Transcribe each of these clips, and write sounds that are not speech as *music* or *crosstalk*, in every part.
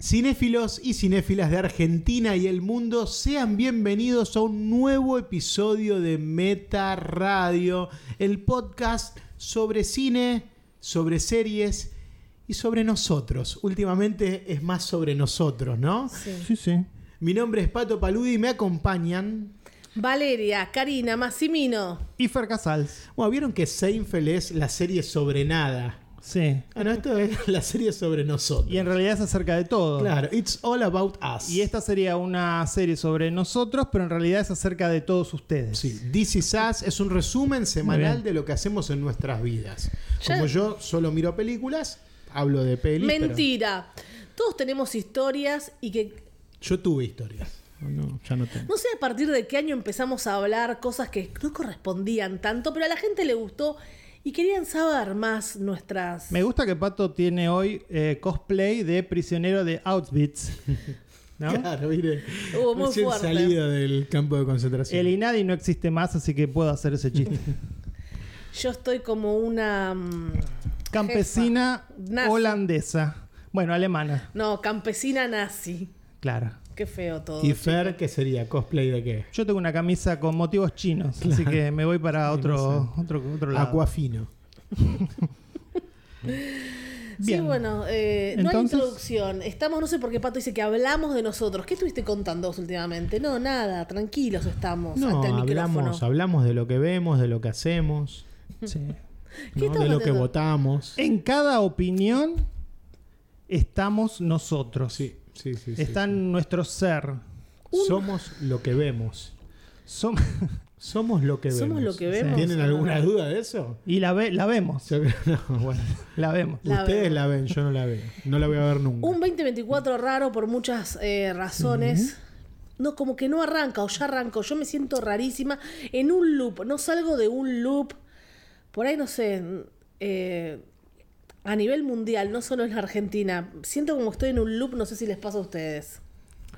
Cinéfilos y cinéfilas de Argentina y el mundo, sean bienvenidos a un nuevo episodio de Meta Radio, el podcast sobre cine, sobre series y sobre nosotros. Últimamente es más sobre nosotros, ¿no? Sí. Sí, sí. Mi nombre es Pato Paludi y me acompañan. Valeria, Karina, Massimino. Y Fer Casals. Bueno, vieron que Seinfeld es la serie sobre nada. Sí. Bueno, esto es *laughs* la serie sobre nosotros. Y en realidad es acerca de todo. Claro, it's all about us. Y esta sería una serie sobre nosotros, pero en realidad es acerca de todos ustedes. Sí, This Is Us es un resumen semanal de lo que hacemos en nuestras vidas. Ya- Como yo solo miro películas, hablo de pero Mentira. Todos tenemos historias y que Yo tuve historias. No, ya no tengo. no sé a partir de qué año empezamos a hablar cosas que no correspondían tanto, pero a la gente le gustó y querían saber más nuestras. Me gusta que Pato tiene hoy eh, cosplay de prisionero de Auschwitz. *laughs* ¿No? Claro, mire. Hubo muy recién fuerte. salida del campo de concentración. El INADI no existe más, así que puedo hacer ese chiste. *laughs* Yo estoy como una. mm, Campesina holandesa. Bueno, alemana, No, campesina nazi. claro. Qué feo todo. ¿Y Fer qué sería? ¿Cosplay de qué? Yo tengo una camisa con motivos chinos, así que me voy para Sí, otro, no otro, otro lado. Aquafino. *laughs* Sí, Bien. bueno, eh, no hay Entonces- introducción. Estamos, no sé por qué Pato dice que hablamos de nosotros. ¿Qué estuviste contando vos últimamente? No, nada, tranquilos estamos No, ante el hablamos, micrófono. hablamos de lo que vemos, de lo que hacemos, *laughs* Sí. ¿Qué ¿no? de lo que votamos. En cada opinión estamos nosotros. Sí, sí, sí. sí, Está en nuestro ser. Somos lo que vemos. Som- *laughs* Somos lo que Somos vemos. lo que vemos. ¿Tienen Sí. alguna duda de eso? y la, ve- la vemos. Yo creo- no, bueno. La vemos. La Ustedes vemos. la ven, yo no la veo. No la voy a ver nunca. Un 2024 raro por muchas eh, razones. No, como que no arranca o ya arrancó. Yo me siento rarísima en un loop. No salgo de un loop. Por ahí, no sé. eh, a nivel mundial, no solo en la Argentina. Siento como estoy en un loop. No sé si les pasa a ustedes.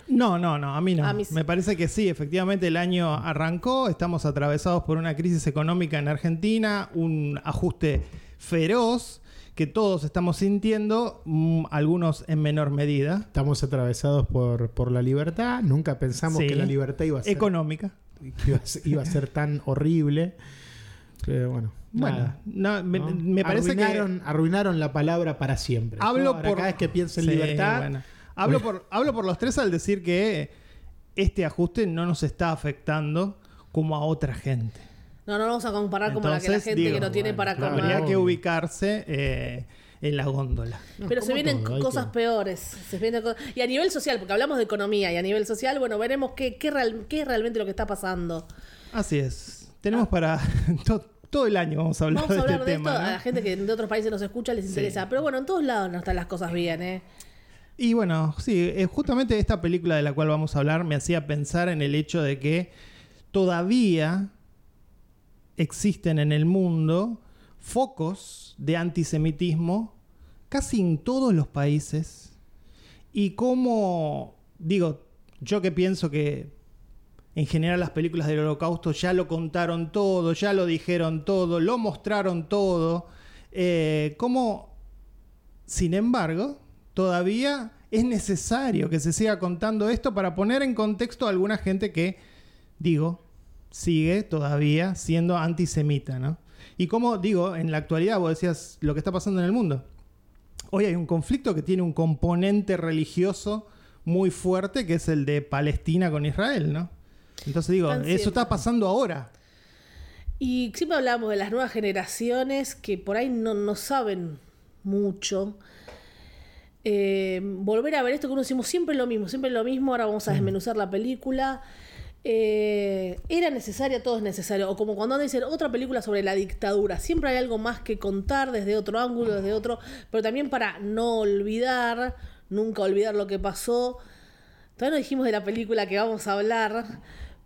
No, no, no, a mí no. A mí sí. Me parece que sí, efectivamente el año arrancó, estamos atravesados por una crisis económica en Argentina, un ajuste feroz que todos estamos sintiendo, mm, algunos en menor medida. Estamos atravesados por, por la libertad. Nunca pensamos Sí. que la libertad iba a ser, Económica. iba a ser, iba a ser tan horrible. Pero bueno, Bueno, nada, no, me, ¿no? me parece arruinaron, arruinaron la palabra para siempre. que hablo ahora por cada vez que pienso en Sí, libertad, bueno. Hablo por hablo por los tres al decir que este ajuste no nos está afectando como a otra gente. No, no vamos a comparar como la que la gente digo, que no tiene bueno, para claro, comer. Habría que ubicarse eh, en la góndola. Pero se vienen todo, cosas que- peores. Se vienen co- y a nivel social, porque hablamos de economía, y a nivel social, bueno, veremos qué, qué, real- qué es realmente lo que está pasando. Así es. Tenemos para *laughs* todo el año vamos a hablar Vamos a de hablar este de tema. esto, ¿no? a la gente que de otros países nos escucha les interesa. Pero bueno, en todos lados no están las cosas bien, ¿eh? Y bueno, sí, eh, justamente esta película de la cual vamos a hablar me hacía pensar en el hecho de que todavía existen en el mundo focos de antisemitismo casi en todos los países. Y como, digo, yo que pienso que en general las películas del holocausto ya lo contaron todo, ya lo dijeron todo, lo mostraron todo, eh, como, sin embargo, todavía es necesario que se siga contando esto para poner en contexto a alguna gente que, digo, sigue todavía siendo antisemita, ¿no? Y como digo, en la actualidad vos decías lo que está pasando en el mundo. Hoy hay un conflicto que tiene un componente religioso muy fuerte, que es el de Palestina con Israel, ¿no? Entonces digo, Tan eso está pasando ahora. Y siempre hablamos de las nuevas generaciones que por ahí no, no saben mucho. Eh, volver a ver esto que uno decimos siempre lo mismo, siempre lo mismo, ahora vamos a desmenuzar la película. Eh, era necesaria, todo es necesario. O como cuando dicen otra película sobre la dictadura, siempre hay algo más que contar desde otro ángulo, desde otro, pero también para no olvidar, nunca olvidar lo que pasó. Todavía no dijimos de la película que vamos a hablar,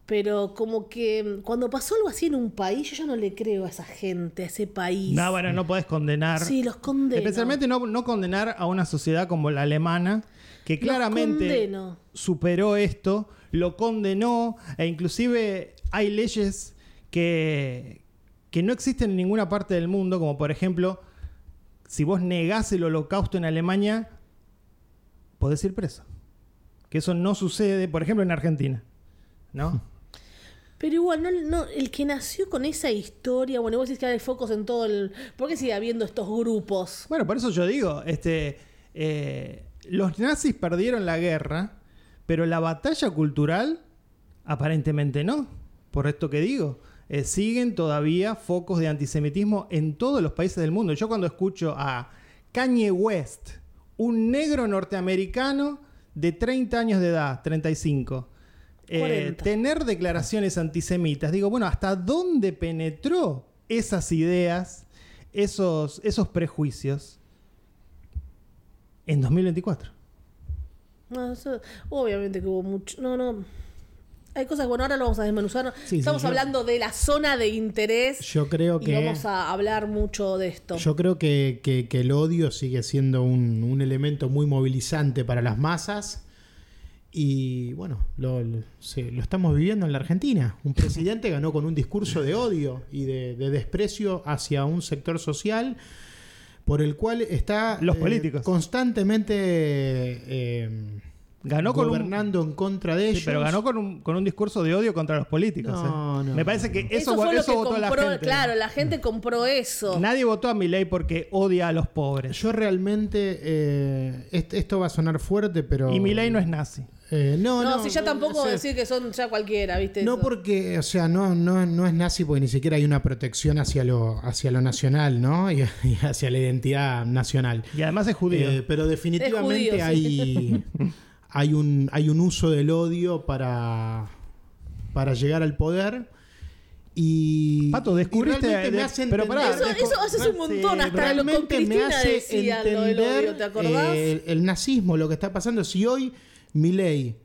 pero como que cuando pasó algo así en un país, yo ya no le creo a esa gente, a ese país. No, bueno, no podés condenar. Sí, los condeno. Especialmente no, no condenar a una sociedad como la alemana, que claramente superó esto, lo condenó, e inclusive hay leyes que, que no existen en ninguna parte del mundo, como por ejemplo, si vos negás el holocausto en Alemania, podés ir preso. Que eso no sucede, por ejemplo, en Argentina. ¿No? *laughs* Pero igual, no, el que nació con esa historia, bueno, vos decís que hay focos en todo el... ¿Por qué sigue habiendo estos grupos? Bueno, por eso yo digo, este, eh, los nazis perdieron la guerra, pero la batalla cultural aparentemente no. Por esto que digo, eh, siguen todavía focos de antisemitismo en todos los países del mundo. Yo cuando escucho a Kanye West, un negro norteamericano de 30 años de edad, 35, eh, 40. tener declaraciones antisemitas, digo, bueno, ¿hasta dónde penetró esas ideas, esos, esos prejuicios en 2024? No, eso- obviamente que hubo mucho... No, no... Hay cosas, bueno, ahora lo vamos a desmenuzar. Sí, sí, Estamos yo- hablando de la zona de interés Yo creo y que. vamos a hablar mucho de esto. Yo creo que, que- que el odio sigue siendo un, un elemento muy movilizante para las masas. Y bueno, lo, lo- se- lo estamos viviendo en la Argentina. Un *laughs* presidente ganó con un discurso de odio y de, de desprecio hacia un sector social por el cual está Los eh, políticos. constantemente eh, Ganó con un, gobernando en contra de Sí, ellos. pero ganó con un, con un discurso de odio contra los políticos. No, ¿eh? no, Me parece que eso, eso fue lo eso que votó la compró, gente. claro, la gente compró eso. Nadie votó a Milei porque odia a los pobres. Yo realmente, eh, est- esto va a sonar fuerte, pero... Y Milei no es nazi. Eh, no, no, no, si ya no, tampoco o sea, decir que son ya cualquiera, ¿viste? No Eso. porque, o sea, no, no, no es nazi porque ni siquiera hay una protección hacia lo, hacia lo nacional, ¿no? *laughs* Y, y hacia la identidad nacional. Y además es judío. Eh, pero definitivamente sí. hay, *laughs* hay, un, hay un uso del odio para, para llegar al poder. Y, Pato, descubriste- y realmente me de- hace pero pará, entender- Eso, eso haces un montón, Sí, hasta lo con realmente me Cristina hace decían lo del entender odio, ¿te acordás? eh, el nazismo, lo que está pasando. Si hoy Milei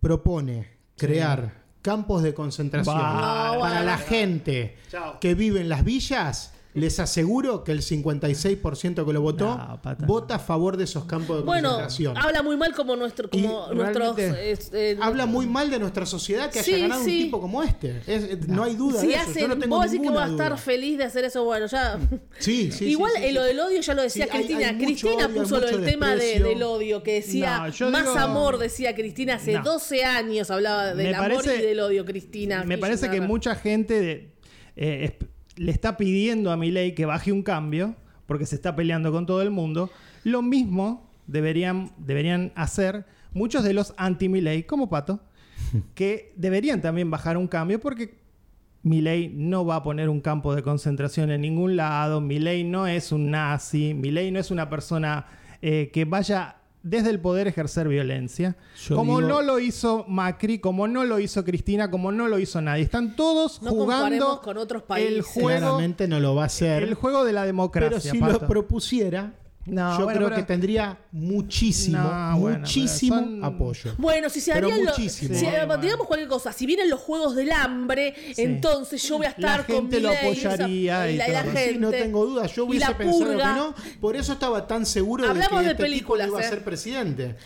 propone crear campos de concentración para la gente Chao. que vive en las villas, les aseguro que el 56% que lo votó No, vota a favor de esos campos de Bueno, concentración. habla muy mal como nuestro, como nuestros eh, Habla muy mal de nuestra sociedad que Sí, haya ganado sí. un tipo como este. Es- no. hay duda si de eso. hacen, Yo no tengo vos decís que va a estar feliz de hacer eso, bueno, ya. Sí, sí, Igual sí, sí, eh, sí. lo del odio ya lo decía hay- Cristina. hay Cristina odio, puso lo del tema de- del odio, que decía No, más digo- amor, decía Cristina. Hace No. 12 años hablaba del Me amor parece- y del odio, Cristina. Me parece que mucha gente de- eh, le está pidiendo a Milei que baje un cambio porque se está peleando con todo el mundo. Lo mismo deberían, deberían hacer muchos de los anti-Milei, como Pato, *laughs* que deberían también bajar un cambio porque Milei no va a poner un campo de concentración en ningún lado. Milei no es un nazi. Milei no es una persona eh, que vaya desde el poder ejercer violencia. Yo como digo- no lo hizo Macri, como no lo hizo Cristina, como no lo hizo nadie. Están todos No comparemos jugando con otros el países. juego, Claramente no lo va a hacer. el juego de la democracia. pero si Pato. lo propusiera, No, yo bueno, creo pero- que tendría muchísimo, No, bueno, muchísimo pero son- apoyo. Bueno, si se Pero harían lo- muchísimo. si, Sí, eh, bueno. digamos cualquier cosa, si vienen los juegos del hambre, entonces yo voy a La estar con gente lo apoyaría esa- y la, todo. la Sí, Sí, gente. no tengo duda, yo Y hubiese pensado que no. Por eso estaba tan seguro Hablamos de de que este tipo películas, iba a eh. ser presidente.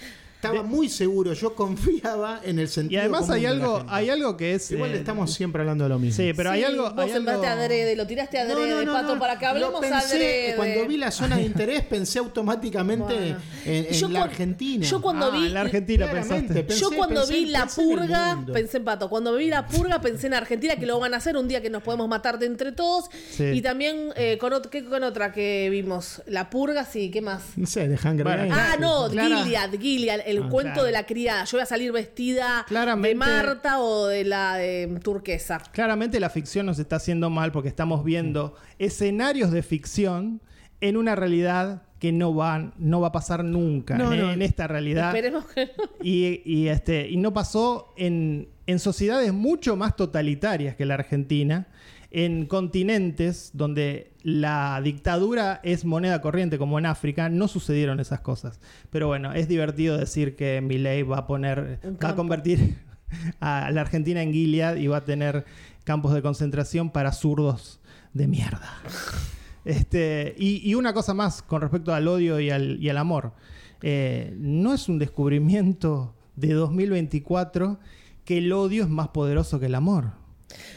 Estaba muy seguro, yo confiaba en el sentido Y además común hay de la algo, gente. hay algo que es. Igual eh, estamos siempre hablando de lo mismo. Sí, pero hay algo. Vos hay algo- sembraste adrede, lo tiraste adrede, no, no, Pato, no. para que hablemos pensé, adrede. Cuando vi la zona de *laughs* interés pensé automáticamente Bueno. en, en Yo la Argentina. yo cuando Ah, vi- en la Argentina pensaste. pensé- Yo cuando pensé- vi la en purga, pensé en Pato, cuando vi la purga pensé en Argentina que lo van a hacer un día que nos podemos matar de entre todos. Sí. Y también eh, con, ot- ¿qué con otra que vimos? La purga, sí, ¿qué más? No sé, de Hunger Bueno. Ah, no, Gilead, Gilead, el Ah, cuento claro. de la criada. Yo voy a salir vestida Claramente- de Marta o de la de turquesa. Claramente la ficción nos está haciendo mal porque estamos viendo escenarios de ficción en una realidad que no van, no va a pasar nunca No, en, no. en esta realidad. Esperemos que no. Y, y, este, y no pasó en, en sociedades mucho más totalitarias que la Argentina, en continentes donde la dictadura es moneda corriente, como en África, no sucedieron esas cosas. Pero bueno, es divertido decir que Milei va a poner, va a convertir a la Argentina en Gilead y va a tener campos de concentración para zurdos de mierda. Este, y, y una cosa más con respecto al odio y al, y al amor. Eh, no es un descubrimiento de 2024 que el odio es más poderoso que el amor.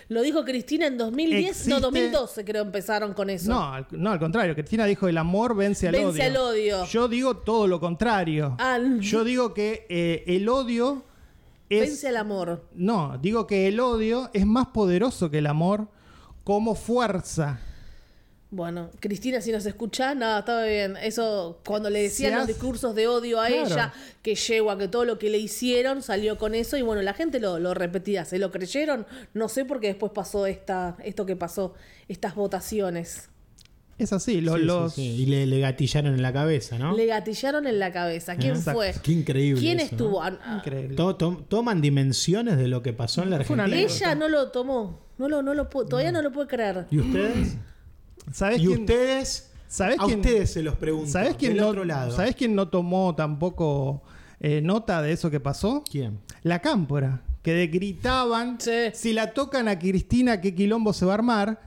Lo dijo Cristina en 2010, Existe- no, 2012 creo empezaron con eso. No, al, no, al contrario. Cristina dijo el amor vence al Vence odio. al odio. Yo digo todo lo contrario. Ah, Yo digo que eh, el odio es... Vence al amor. No, digo que el odio es más poderoso que el amor como fuerza. Bueno, Cristina, si nos escucha, nada, estaba bien. Eso, cuando le decían los discursos de odio a Claro. ella, que yegua, que todo lo que le hicieron salió con eso, y bueno, la gente lo, lo repetía, se lo creyeron. No sé por qué después pasó esta, esto que pasó, estas votaciones. Es así, lo- Sí, los... sí. Y le, le gatillaron en la cabeza, ¿no? Le gatillaron en la cabeza. ¿Quién Exacto. fue? Qué increíble ¿Quién eso, estuvo? ¿no? Ah, ah, Increíble. To- to- toman dimensiones de lo que pasó en la Fue una Argentina. Ella no lo tomó. No lo, no lo todavía no lo puede creer. ¿Y ustedes? ¿Sabés ¿Y quién, ustedes? ¿sabés a quién- ustedes se los pregunto. ¿sabés quién del no, otro lado. ¿sabés quién no tomó tampoco eh, nota de eso que pasó? ¿Quién? La cámpora. Que de- gritaban, Sí. si la tocan a Cristina, ¿qué quilombo se va a armar?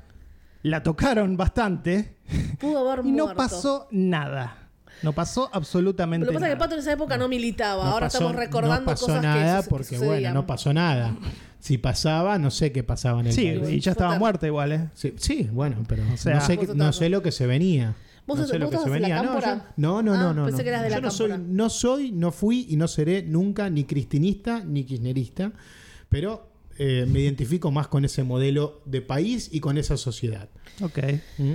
La tocaron bastante Pudo haber *laughs* y no muerto. pasó nada. No pasó absolutamente Lo que pasa es que nada. Pato en esa época no militaba. No Ahora pasó- estamos recordando no pasó cosas nada que, porque, que bueno, sucedían. no pasó nada. Si pasaba, no sé qué pasaba en el Sí, país. y ya estaba muerta igual, ¿eh? Sí, sí, bueno, pero sea, no, sé, Vos qué- otra no sé lo que se venía. ¿Vos no sos- sé lo vos que se sos de la venía. No, cámpora? no, no, Ah, no, no. pensé no. que eras de la yo no soy, cámpora. no soy, no fui y no seré nunca ni cristinista ni kirchnerista, pero eh, me identifico más con ese modelo de país y con esa sociedad. Ok. ¿Mm?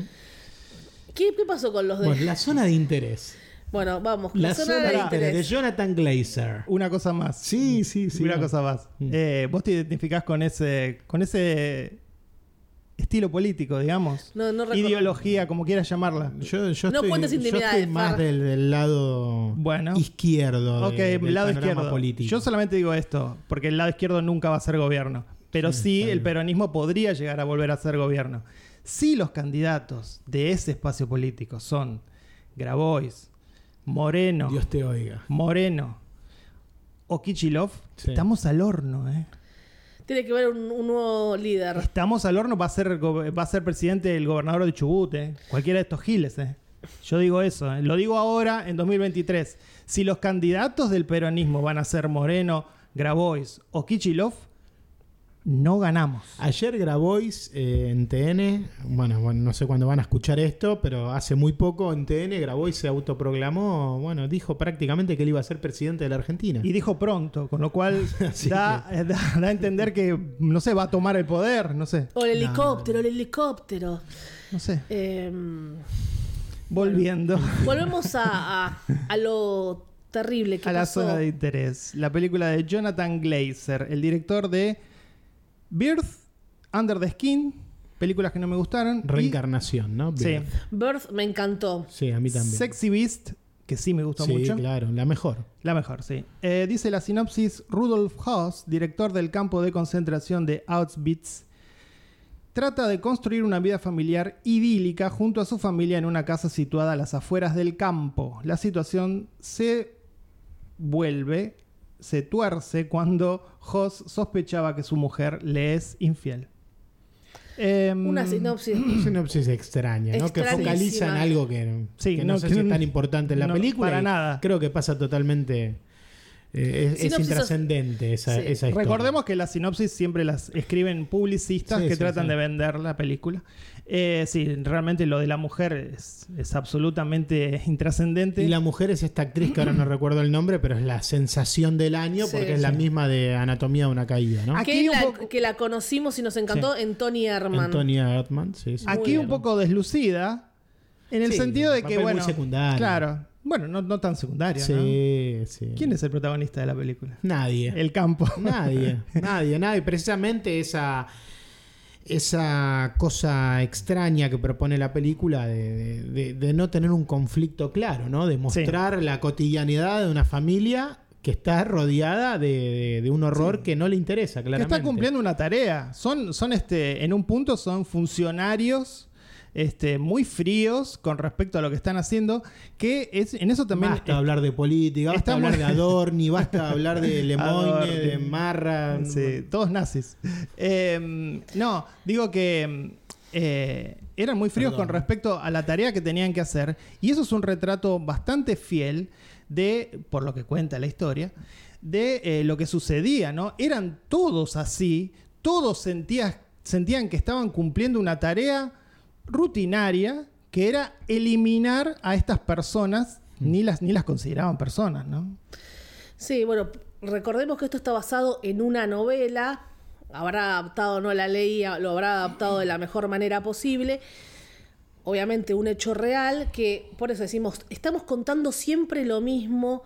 ¿Qué, qué pasó con los de.? Bueno, la zona de interés. Bueno, vamos. La, La, zona, de interés de. Jonathan Glazer. Una cosa más. Sí, sí, sí. Una no. cosa más. Mm. Eh, vos te identificás con ese, con ese estilo político, digamos. No, no recuerdo. Ideología, como quieras llamarla. Yo, yo No estoy, cuentes yo intimidades, estoy más del, del lado Bueno. izquierdo. Ok, de- del lado izquierdo. político. Yo solamente digo esto, porque el lado izquierdo nunca va a ser gobierno. Pero sí, el peronismo podría llegar a volver a ser gobierno. Si los candidatos de ese espacio político son Grabois, Moreno, Dios te oiga. Moreno o Kichilov, Sí. estamos al horno, ¿eh? Tiene que haber un, un nuevo líder. Estamos al horno, va a ser, va a ser presidente el gobernador de Chubut, ¿eh? Cualquiera de estos giles, ¿eh? Yo digo eso, ¿eh? lo digo ahora en 2023. Si los candidatos del peronismo van a ser Moreno, Grabois o Kichilov, no ganamos. Ayer Grabois eh, en TN, bueno, bueno, no sé cuándo van a escuchar esto, pero hace muy poco en TN Grabois se autoproclamó, bueno, dijo prácticamente que él iba a ser presidente de la Argentina. Y dijo pronto, con lo cual *laughs* da, da- da a entender que, no sé, va a tomar el poder, no sé, O el helicóptero, el helicóptero. no sé. Eh, Volviendo volvemos a, a, a lo terrible que a la pasó. zona de interés. La película de Jonathan Glazer, el director de Birth, Under the Skin, películas que no me gustaron. y- Reencarnación, ¿no? Sí. Bien. Birth me encantó. Sí, a mí también. Sexy Beast, que sí me gustó sí, mucho. claro, la mejor. La mejor, sí. Eh, dice la sinopsis, Rudolf Haas, director del campo de concentración de Auschwitz, trata de construir una vida familiar idílica junto a su familia en una casa situada a las afueras del campo. La situación se vuelve, se tuerce cuando Haas sospechaba que su mujer le es infiel. Em, Una sinopsis. Una sinopsis extraña, ¿no? Que focaliza en algo que, Sí, que no, no, sé que si es tan importante en la no, película. para nada. Creo que pasa totalmente. Eh, es- intrascendente esa, Sí. esa historia. Recordemos que las sinopsis siempre las escriben publicistas Sí, que sí, tratan sí. de vender la película. Eh, sí, realmente lo de la mujer es, es absolutamente intrascendente. Y la mujer es esta actriz que ahora no *clears throat* recuerdo el nombre, pero es la sensación del año Sí, porque es la misma de Anatomía de una caída, ¿no? Aquí un la, poco- que la conocimos y nos encantó en Tony Erdmann, sí, sí. Aquí un poco deslucida, en el Sí, sentido de papel que, muy bueno, secundario. claro, bueno, no, no tan secundario. ¿no? Sí, sí. ¿Quién es el protagonista de la película? Nadie. El campo. *laughs* Nadie, nadie, nadie. Precisamente esa, esa cosa extraña que propone la película de, de- no tener un conflicto claro, ¿no? De mostrar la cotidianidad de una familia que está rodeada de, de- de un horror que no le interesa, que claramente. está cumpliendo una tarea. Son, son este, en un punto son funcionarios este, muy fríos con respecto a lo que están haciendo, que es, en eso también... Basta hablar de política, basta hablar de *laughs* Adorni, basta hablar de Lemoyne, de Marra. Sí, todos nazis. Eh, no, digo que eh, eran muy fríos Perdón. con respecto a la tarea que tenían que hacer. Y eso es un retrato bastante fiel de, por lo que cuenta la historia, de eh, lo que sucedía, ¿no? Eran todos así. todos sentías- sentían que estaban cumpliendo una tarea rutinaria que era eliminar a estas personas, ni, las, ni las consideraban personas, ¿no? Sí, bueno, recordemos que esto está basado en una novela. Habrá adaptado, no la leí, lo habrá adaptado de la mejor manera posible. Obviamente un hecho real que, por eso decimos, estamos contando siempre lo mismo.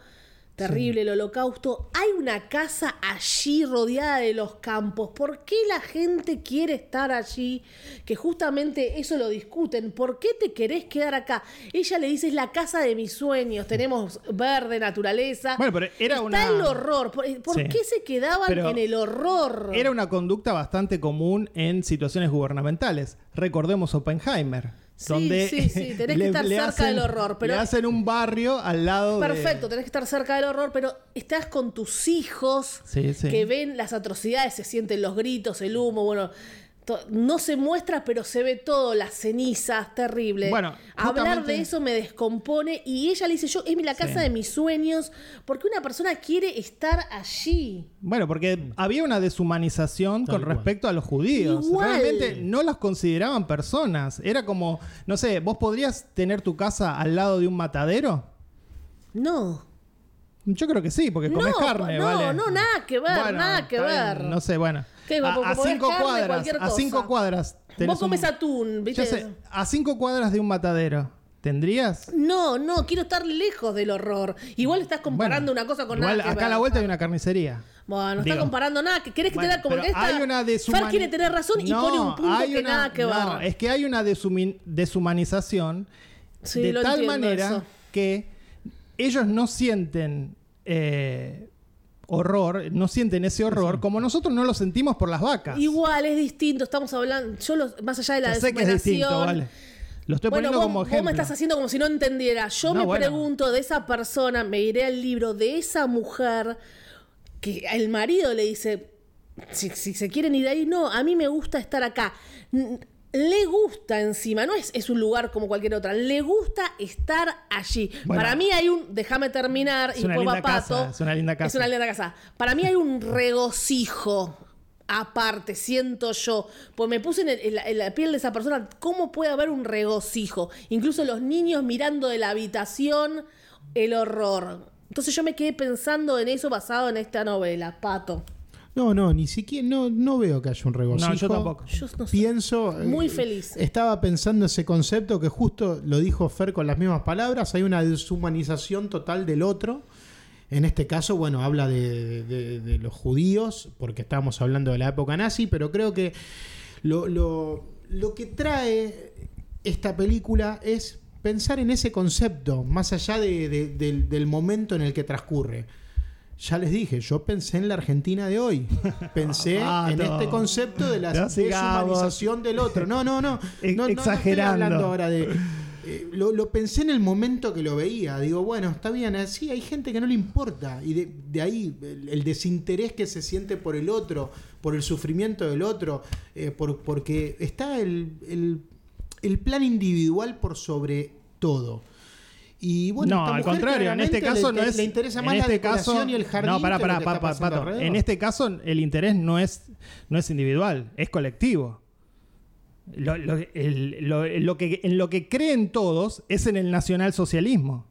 Terrible el holocausto. Hay una casa allí rodeada de los campos. ¿Por qué la gente quiere estar allí? Que justamente eso lo discuten. ¿Por qué te querés quedar acá? Ella le dice, es la casa de mis sueños. Tenemos verde, naturaleza. Bueno, pero era Está una- el horror. ¿Por, por Sí. qué se quedaban Pero en el horror? Era una conducta bastante común en situaciones gubernamentales. Recordemos Oppenheimer. Sí, donde sí, sí, *laughs* tenés que estar cerca del horror, pero- le hacen un barrio al lado de... Perfecto, tenés que estar cerca del horror, pero estás con tus hijos Sí, sí. que ven las atrocidades, se sienten los gritos, el humo, bueno, no se muestra, pero se ve todo, las cenizas, terrible. Bueno, Hablar de eso me descompone y ella le dice, yo, es la casa Sí. de mis sueños, porque una persona quiere estar allí. Bueno, porque había una deshumanización Tal con cual. respecto a los judíos. Igual. Realmente no los consideraban personas. Era como, no sé, ¿vos podrías tener tu casa al lado de un matadero? No. Yo creo que sí, porque comes No, carne, no, ¿vale? no, nada que ver, Bueno, nada que ver. No sé, bueno. ¿Qué, a, a cinco carne, cuadras, a cinco cuadras. Vos comes un- atún, ¿viste? Sé, a cinco cuadras de un matadero. ¿Tendrías? No, no, quiero estar lejos del horror. Igual estás comparando Bueno, una cosa con igual nada que acá a la vuelta hay una carnicería. Bueno, no Digo. está comparando nada. que ¿Querés que Bueno, te da como que esta? hay una Fer deshumani- quiere tener razón y No, pone un punto que una- nada que no, ver. es que hay una deshumanización Sí, de tal manera eso. que ellos no sienten eh, horror, no sienten ese horror como nosotros no lo sentimos por las vacas. Igual es distinto, estamos hablando, yo los- más allá de la sé que es distinto, vale. Lo estoy bueno, poniendo vos, como vos ejemplo. me estás haciendo como si no entendiera. Yo No, me bueno. pregunto de esa persona, me iré al libro de esa mujer que el marido le dice, si, si se quieren ir ahí, no, a mí me gusta estar acá. Le gusta encima, no es, es un lugar como cualquier otra, le gusta estar allí. Bueno. Para mí hay un, déjame terminar, Es y una después va casa, Pato. es una linda casa. Es una linda casa. Para mí hay un regocijo aparte, siento yo. Pues me puse en, el- en la, en la piel de esa persona. ¿Cómo puede haber un regocijo? Incluso los niños mirando de la habitación el horror. Entonces yo me quedé pensando en eso basado en esta novela, Pato. No, no, ni siquiera, no, no veo que haya un regocijo. No, yo tampoco. Yo no sé. Pienso. Muy eh, feliz. Estaba pensando ese concepto que justo lo dijo Fer con las mismas palabras. Hay una deshumanización total del otro. En este caso, bueno, habla de, de- de los judíos, porque estábamos hablando de la época nazi, pero creo que lo, lo- lo que trae esta película es pensar en ese concepto, más allá de- de- del, del momento en el que transcurre. Ya les dije, yo pensé en la Argentina de hoy. *laughs* Pensé Ah, en no. este concepto de la No deshumanización del otro. No, no, no. *laughs* Ex- no, no estoy exagerando. hablando ahora de. eh, lo, lo pensé en el momento que lo veía. Digo, bueno, está bien, así hay gente que no le importa. Y de, de ahí el, el desinterés que se siente por el otro, por el sufrimiento del otro, eh, por, porque está el, el, el plan individual por sobre todo. Y bueno, no, esta al mujer contrario, en este caso le, no es. le interesa en más este la decoración caso, y el jardín. No, pará, pará, que está pa- pa- pasando Pato. En este caso, el interés no es, no es individual, es colectivo. Lo, lo- el- lo- lo que, en lo que creen todos es en el nacionalsocialismo.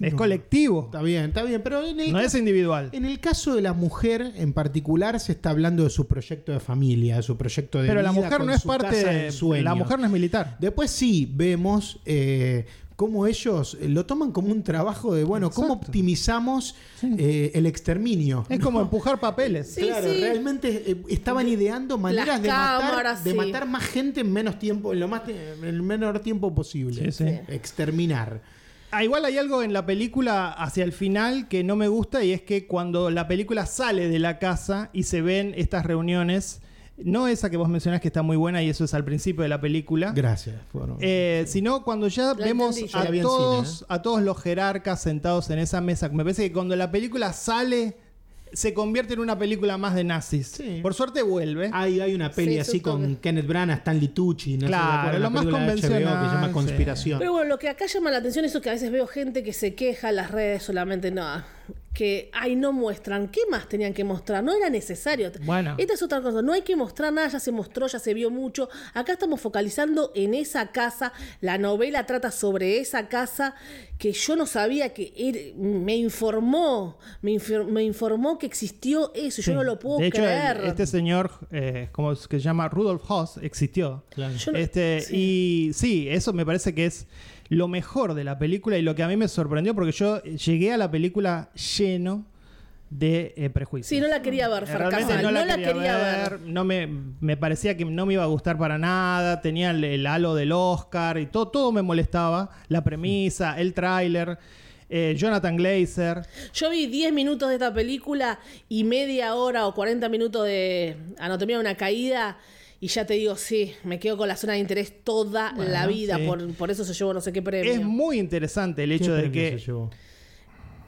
Es No. colectivo, Está bien, está bien, pero en el no es individual. En el caso de la mujer en particular se está hablando de su proyecto de familia, de su proyecto de Pero la mujer con no es parte de ensueño. La mujer no es militar. Después sí vemos eh, cómo ellos lo toman como un trabajo de, bueno, cómo optimizamos Sí. eh, el exterminio. Es como empujar papeles. Sí, claro, sí. realmente eh, estaban ideando maneras de matar, de matar más gente en menos tiempo, en lo más en el menor tiempo posible. Sí, sí. Exterminar. Ah, igual hay algo en la película hacia el final que no me gusta y es que cuando la película sale de la casa y se ven estas reuniones, no esa que vos mencionás que está muy buena y eso es al principio de la película, Gracias. por- eh, sino cuando ya La vemos a todos, cine, a todos los jerarcas sentados en esa mesa. Me parece que cuando la película sale se convierte en una película más de nazis. Sí. Por suerte vuelve. Hay, hay una peli Sí, así con Kenneth Branagh, Stanley Tucci, no Claro, lo la más HBO que se convencional, llama sí. Conspiración. Pero bueno, lo que acá llama la atención es eso que a veces veo gente que se queja en las redes solamente, no. Que, ay, no muestran. ¿Qué más tenían que mostrar? No era necesario. Bueno. Esta es otra cosa. No hay que mostrar nada, ya se mostró, ya se vio mucho. Acá estamos focalizando en esa casa. La novela trata sobre esa casa que yo no sabía que era- me informó. Me, infor- me informó que existió eso. Sí. Yo no lo puedo de hecho, el- creer. este señor, eh, como es que se llama Rudolf Hoss, existió. Claro. Yo no- Este, sí. Y sí, eso me parece que es lo mejor de la película y lo que a mí me sorprendió porque yo llegué a la película lleno de eh, prejuicios. Sí, no la quería ver, Eh, Fer Realmente Casal, no la, quería, ver, ver. No me, me parecía que no me iba a gustar para nada. Tenía el, el halo del Oscar y todo, todo me molestaba. La premisa, el tráiler, eh, Jonathan Glazer. Yo vi 10 minutos de esta película y media hora o 40 minutos de Anatomía de una caída. Y ya te digo, sí, me quedo con la zona de interés toda Bueno, la vida. sí. Por, por eso se llevó no sé qué premio. Es muy interesante el ¿Qué hecho de que se llevó?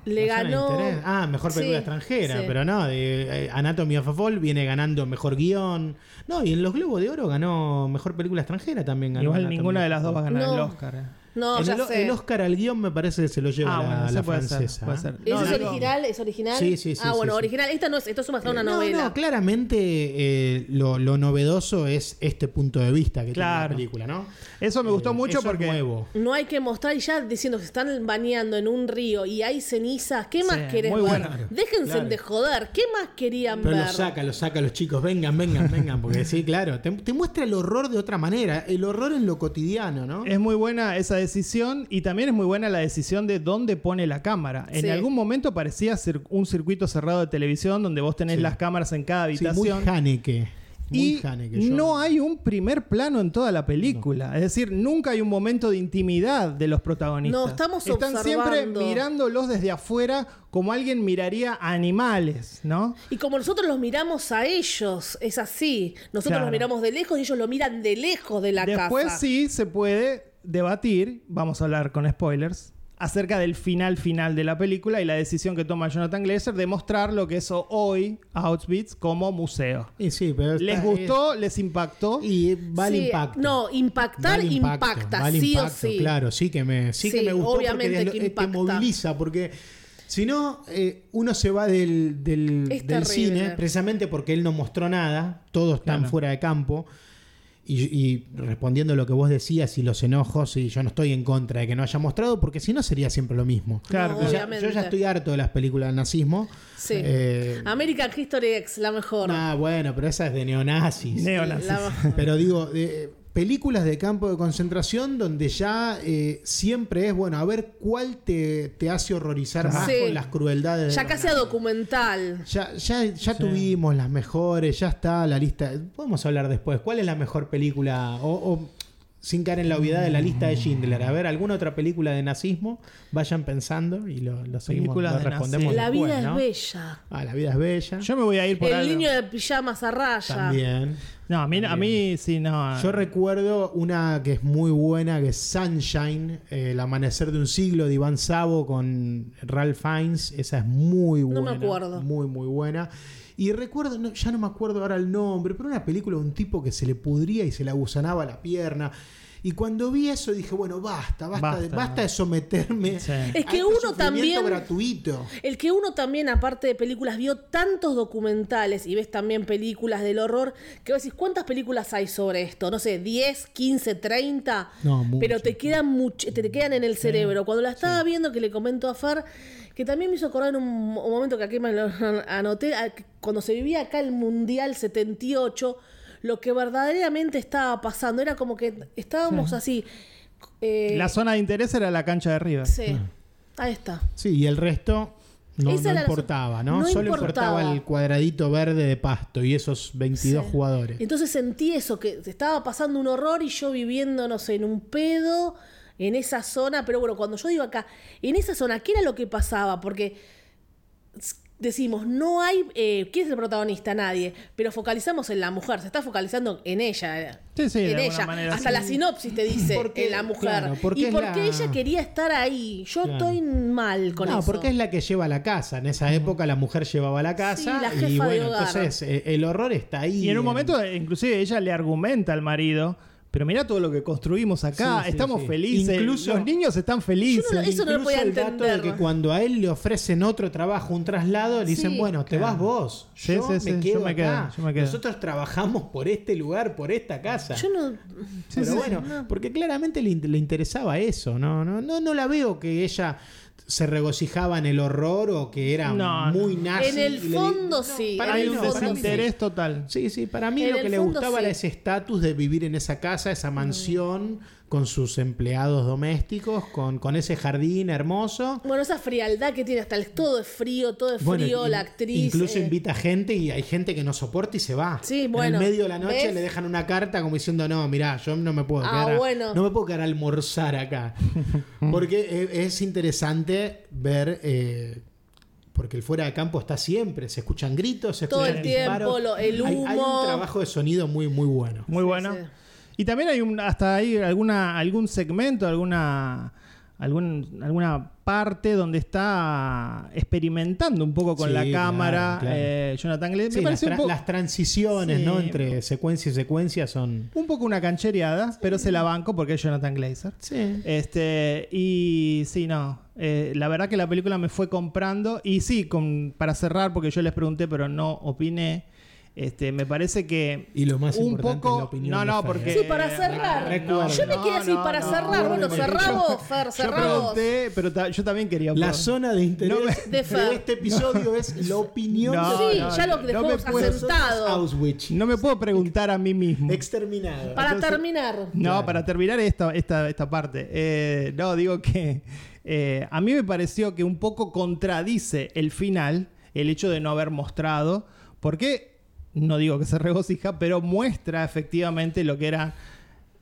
Le ¿La zona de ganó. Ah, mejor película Sí, extranjera, sí. pero no, de eh, Anatomy of a Fall viene ganando mejor guion. No, y en los Globos de Oro ganó mejor película extranjera también. Ganó igual Anatomy ninguna de las dos va a ganar No. el Oscar. No, En ya el, sé. el Oscar al guion me parece que se lo lleva Ah, la, bueno, eso la puede ser, francesa. puede ¿eh? ser. ¿Ese No, es digo- original? ¿Es original? Sí, sí, sí, Ah, bueno, sí, sí. original. Esta no es, esto es en una Eh, no, novela. No, claramente eh, lo, lo novedoso es este punto de vista que Claro. tiene la película, ¿no? Eso me gustó Eh, mucho porque nuevo. No hay que mostrar y ya diciendo que se están bañando en un río y hay cenizas. ¿Qué más Sí, querés muy ver? bueno. *laughs* Déjense Claro. de joder. ¿Qué más querían Pero ver? lo saca, lo saca los chicos, vengan, vengan, vengan, porque sí, claro, te, te muestra el horror de otra manera, el horror en lo cotidiano, ¿no? Es muy buena esa decisión y también es muy buena la decisión de dónde pone la cámara. En Sí. algún momento parecía cir- un circuito cerrado de televisión donde vos tenés Sí. las cámaras en cada Sí, muy habitación. Haneke. Muy y no hay un primer plano en toda la película. Es decir, nunca hay un momento de intimidad de los protagonistas. No, estamos Están siempre mirándolos desde afuera como alguien miraría a animales, ¿no? Y como nosotros los miramos a ellos, es así. Nosotros Claro. los miramos de lejos y ellos lo miran de lejos de la Después casa. sí se puede debatir, vamos a hablar con spoilers, acerca del final final de la película y la decisión que toma Jonathan Glazer de mostrar lo que es hoy Auschwitz como museo. Y sí, pero está- ¿Les gustó? ¿Les impactó? y vale Sí, impacto. No, impactar Vale impacto, impacta, vale sí impacto, o sí. Claro, sí que me, sí que me gustó obviamente porque que eh, te moviliza, porque si no, eh, uno se va del, del, cine precisamente porque él no mostró nada, todos están Claro. fuera de campo. Y, y respondiendo a lo que vos decías y los enojos, y yo no estoy en contra de que no haya mostrado, porque si no sería siempre lo mismo. Claro, No, ya- yo ya estoy harto de las películas del nazismo. Sí. Eh, American History X, la mejor. ah, bueno, pero esa es de neonazis. Neonazis. Pero digo, de- películas de campo de concentración donde ya eh, siempre es, bueno, a ver cuál te, te hace horrorizar más Sí. con las crueldades. de ya casi a documental. Ya, ya, ya Sí. tuvimos las mejores, ya está la lista. Podemos hablar después. ¿Cuál es la mejor película? O, o, sin caer en la obviedad de la lista de Schindler. A ver, ¿alguna otra película de nazismo? Vayan pensando y lo, lo seguimos, Películas lo de respondemos. La después, vida ¿no? es bella. Ah, la vida es bella. Yo me voy a ir por El algo. niño de pijamas a raya. También. No, a mí, a mí sí, no. Yo recuerdo una que es muy buena, que es Sunshine, eh, El amanecer de un siglo de Iván Sabo con Ralph Fiennes. Esa es muy No me buena. acuerdo. Muy, muy buena. Y recuerdo, no, ya no me acuerdo ahora el nombre, pero una película de un tipo que se le pudría y se le agusanaba la pierna. Y cuando vi eso dije, bueno, basta, basta, de, Basta. basta de someterme. Sí. a Es que este uno también- gratuito. El que uno también, aparte de películas, vio tantos documentales y ves también películas del horror, que vos decís, ¿cuántas películas hay sobre esto? No sé, 10, 15, 30. No, mucho. pero te quedan, much- te quedan en el cerebro. Cuando la estaba viendo, que le comento a Far, que también me hizo acordar en un, un momento que aquí me lo *laughs* anoté, cuando se vivía acá el Mundial 78, lo que verdaderamente estaba pasando. Era como que estábamos así. eh, La zona de interés era la cancha de River. sí, ahí está. Sí, y el resto no, no importaba, ¿no? no Solo importaba. importaba el cuadradito verde de pasto y esos 22 Sí. jugadores. Entonces sentí eso, que estaba pasando un horror y yo viviendo, no sé, en un pedo, en esa zona. Pero bueno, cuando yo digo acá, en esa zona, ¿qué era lo que pasaba? Porque decimos, no hay. eh, ¿Quién es el protagonista? Nadie. Pero focalizamos en la mujer, se está focalizando en ella. Sí, sí, de en ella. manera, Hasta sí. la sinopsis te dice Porque- en la mujer. claro, porque y porque la- ella quería estar ahí. Yo Claro. estoy mal con no, eso. porque es la que lleva la casa. En esa época la mujer llevaba la casa la y bueno, hogar. entonces eh, el horror está ahí. Y en un en- momento, eh, inclusive, ella le argumenta al marido pero mirá todo lo que construimos acá, Sí, sí, estamos sí. felices, Incluso- los niños están felices. Yo no- eso no lo Incluso podía el dato de que cuando a él le ofrecen otro trabajo, un traslado, le dicen, Sí. bueno, te vas vos. Sí, yo sí, me sí, yo quedo me quedo, acá. yo me quedo. Nosotros trabajamos por este lugar, por esta casa. Yo no. Pero sí, bueno, no. porque claramente le, le interesaba eso, ¿no? No, no, no la veo que ella se regocijaba en el horror o que era No, muy nazi. En el le fondo No, sí, para mí un no, para desinterés total. Sí, sí, para mí En lo el que le gustaba sí. era ese estatus de vivir en esa casa, esa mansión, con sus empleados domésticos, con, con ese jardín hermoso. Bueno, esa frialdad que tiene, hasta el todo es frío, todo es Bueno, frío, in- la actriz. Incluso eh, invita gente y hay gente que no soporta y se va. Sí, En bueno, el medio de la noche ¿ves? le dejan una carta como diciendo, no, mirá, yo no me puedo Ah, quedar, a- bueno. no me puedo quedar a almorzar acá. *laughs* Porque eh, es interesante ver... eh, porque el fuera de campo está siempre, se escuchan gritos, se Todo escuchan el tiempo, lo- el Hay- Hay, humo. un trabajo de sonido muy, muy bueno. Muy bueno. sí. Y también hay un, hasta ahí alguna, algún segmento, alguna, algún, alguna parte donde está experimentando un poco con Sí, la claro, cámara. claro. eh, Jonathan Glazer. Sí, las, un, las transiciones Sí. ¿no? entre secuencia y secuencia son... un poco una canchereada, pero se la banco porque es Jonathan Glazer. Sí. Este, y sí, no. eh, la verdad que la película me fue comprando. Y sí, con, para cerrar, porque yo les pregunté, pero no opiné. Este, me parece que Y lo más un importante poco. es la opinión no, de no, porque. Sí, para cerrar. Yo me quedé así para cerrar. Bueno, cerramos, yo- Fer, Yo pregunté, pero ta- yo también quería. La zona de interés No me- De de, Fer. este episodio es la opinión No, de sí, no, ya no, lo dejamos asentado. Auschwitz. No me puedo preguntar a mí mismo. Exterminado. Para Entonces- terminar. No, Claro. para terminar esta, esta, esta parte. Eh, no, digo que eh, a mí me pareció que un poco contradice el final el hecho de no haber mostrado, porque no digo que se regocija, pero muestra efectivamente lo que eran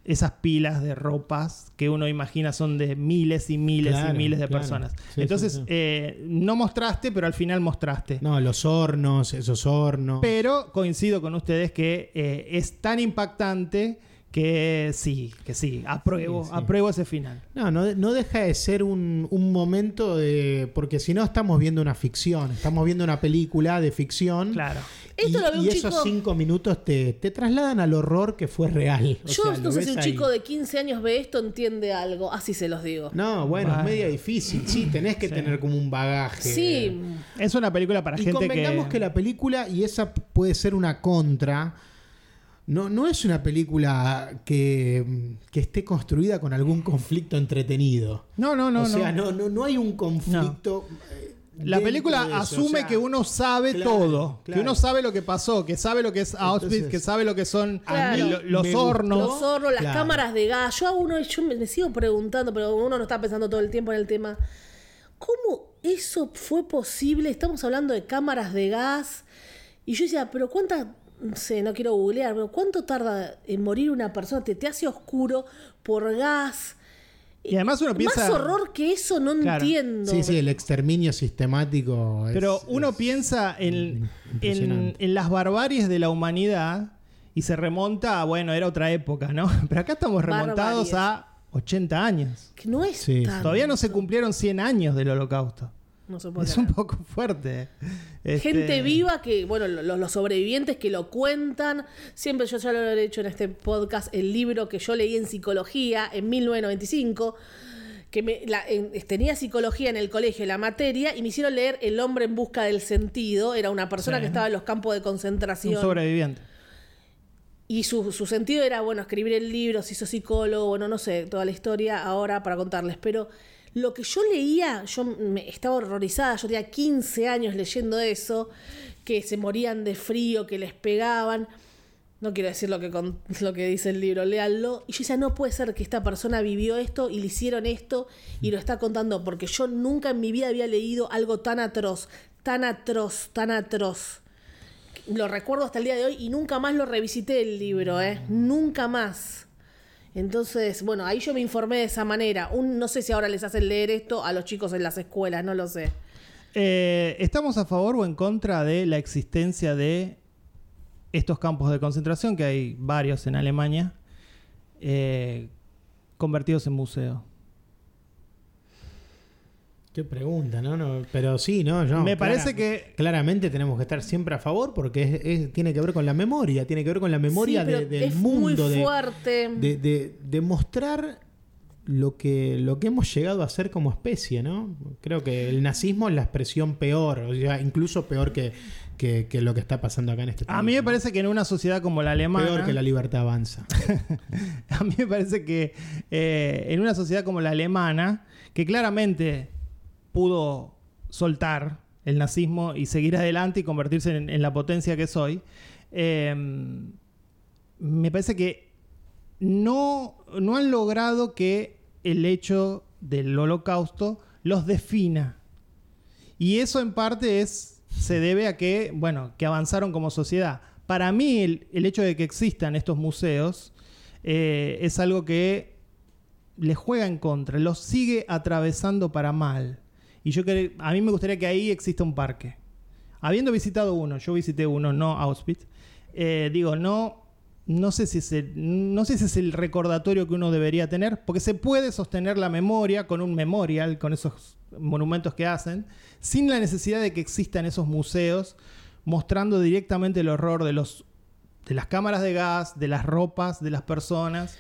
esas pilas de ropas que uno imagina son de miles y miles Claro, y miles de claro. personas. Sí, Entonces, sí, sí. eh, no mostraste, pero al final mostraste. No, los hornos, esos hornos. Pero coincido con ustedes que eh, es tan impactante que sí, que sí, apruebo, Sí, sí. apruebo ese final. No, no, no deja de ser un, un momento de. Porque si no, estamos viendo una ficción. Estamos viendo una película de ficción. Claro. Esto y, lo ve un y esos chico- cinco minutos te, te trasladan al horror que fue real. O Yo sea, no sé si un ahí. chico de 15 años ve esto, entiende algo. Así se los digo. No, bueno, Bueno. es media difícil. Sí, tenés que tener como un bagaje. Sí, Es una película para Y gente convengamos que... que... la película, y esa puede ser una contra, no, no es una película que, que esté construida con algún conflicto entretenido. No, no, no, o sea, no. no, no, no hay un conflicto. eh, La película eso, asume o sea, que uno sabe claro, todo, que uno sabe lo que pasó, que sabe lo que es Auschwitz, Entonces, que sabe lo que son mí los hornos. los hornos, las Claro. cámaras de gas. Yo a uno, yo me, me sigo preguntando, pero uno no está pensando todo el tiempo en el tema. ¿Cómo eso fue posible? Estamos hablando de cámaras de gas. Y yo decía, pero ¿cuántas? No sé, no quiero googlear, pero ¿cuánto tarda en morir una persona? Te, te hace oscuro por gas. Y además uno piensa... Más horror que eso no Claro. entiendo. Sí, sí, el exterminio sistemático. es- Pero uno es- piensa en, en, las barbaries de la humanidad y se remonta a, bueno, era otra época, ¿no? *laughs* Pero acá estamos remontados Barbaries. a 80 años. Que no es Sí. tanto. Todavía no se cumplieron 100 años del holocausto. No se puede Es un poco fuerte. Este, Gente viva que, bueno, lo- los, sobrevivientes que lo cuentan. Siempre yo ya lo he hecho en este podcast, el libro que yo leí en psicología en 1995, que me, la- en- tenía psicología en el colegio, la materia, y me hicieron leer El hombre en busca del sentido. Era una persona Sí. que estaba en los campos de Un concentración. sobreviviente. Y su, su sentido era, bueno, escribir el libro, se hizo psicólogo, bueno, no sé, toda la historia ahora para contarles. Pero lo que yo leía, yo me, estaba horrorizada, yo tenía 15 años leyendo eso, que se morían de frío, que les pegaban. No quiero decir lo que, *laughs* lo que dice el libro, léanlo. Y yo decía, no puede ser que esta persona vivió esto y le hicieron esto y lo está contando, porque yo nunca en mi vida había leído algo tan atroz, tan atroz, tan atroz lo recuerdo hasta el día de hoy y nunca más lo revisité el libro, ¿eh? Nunca más. Entonces, bueno, ahí yo me informé de esa manera. Un, no sé si ahora les hacen leer esto a los chicos en las escuelas, no lo sé. Eh, ¿Estamos a favor o en contra de la existencia de estos campos de concentración, que hay varios en Alemania, eh, convertidos en museo? Qué pregunta, ¿no? no pero sí, no. Me parece clara- que- Claramente tenemos que estar siempre a favor porque es- es- tiene que ver con la memoria, tiene que ver con la memoria Sí, pero de- del es mundo. muy de- fuerte. de, de- de mostrar lo que, lo que hemos llegado a ser como especie, ¿no? Creo que el nazismo es la expresión peor, o sea, incluso peor que, que- que lo que está pasando acá en este A mí me parece que en una sociedad como la alemana. peor que la libertad avanza. *laughs* A mí me parece que eh, en una sociedad como la alemana, que claramente pudo soltar el nazismo y seguir adelante y convertirse en, la potencia que soy, eh, me parece que no, no han logrado que el hecho del holocausto los defina. Y eso en parte es, se debe a que, bueno, que avanzaron como sociedad. Para mí el, el hecho de que existan estos museos eh, es algo que les juega en contra, los sigue atravesando para mal. Y yo cre- a mí me gustaría que ahí exista un parque. Habiendo visitado uno, yo visité uno, no Auschwitz, eh, digo, no, no sé si es el, no sé si es el recordatorio que uno debería tener, porque se puede sostener la memoria con un memorial, con esos monumentos que hacen, sin la necesidad de que existan esos museos mostrando directamente el horror de los de las cámaras de gas, de las ropas, de las personas.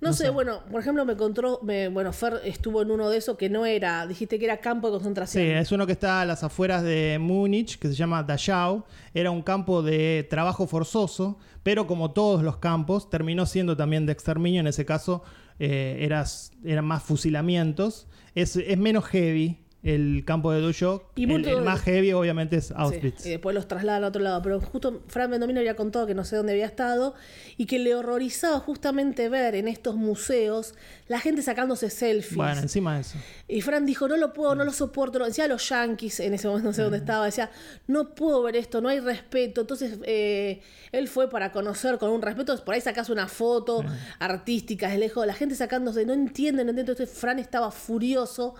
No, No sé, sé. bueno, por ejemplo, me encontró, me, bueno, Fer estuvo en uno de esos que no era, dijiste que era campo de Sí, concentración. es uno que está a las afueras de Múnich, que se llama Dachau. Era un campo de trabajo forzoso, pero como todos los campos, terminó siendo también de exterminio. En ese caso, eh, eras- eran más fusilamientos. Es, es menos heavy el campo de Dachau. Y El, más heavy, obviamente, es Sí, Auschwitz. y después los trasladan a otro lado. Pero justo Fran Mendomino había contado que no sé dónde había estado y que le horrorizaba justamente ver en estos museos la gente sacándose selfies. Bueno, encima de eso. Y Fran dijo, no lo puedo, no lo soporto. Lo decía a los yankees en ese momento, no sé dónde estaba. Decía, no puedo ver esto, no hay respeto. Entonces, eh, él fue para conocer con un respeto. Por ahí sacas una foto artística de lejos. La gente sacándose, no entienden, no entienden. Entonces, Fran estaba furioso.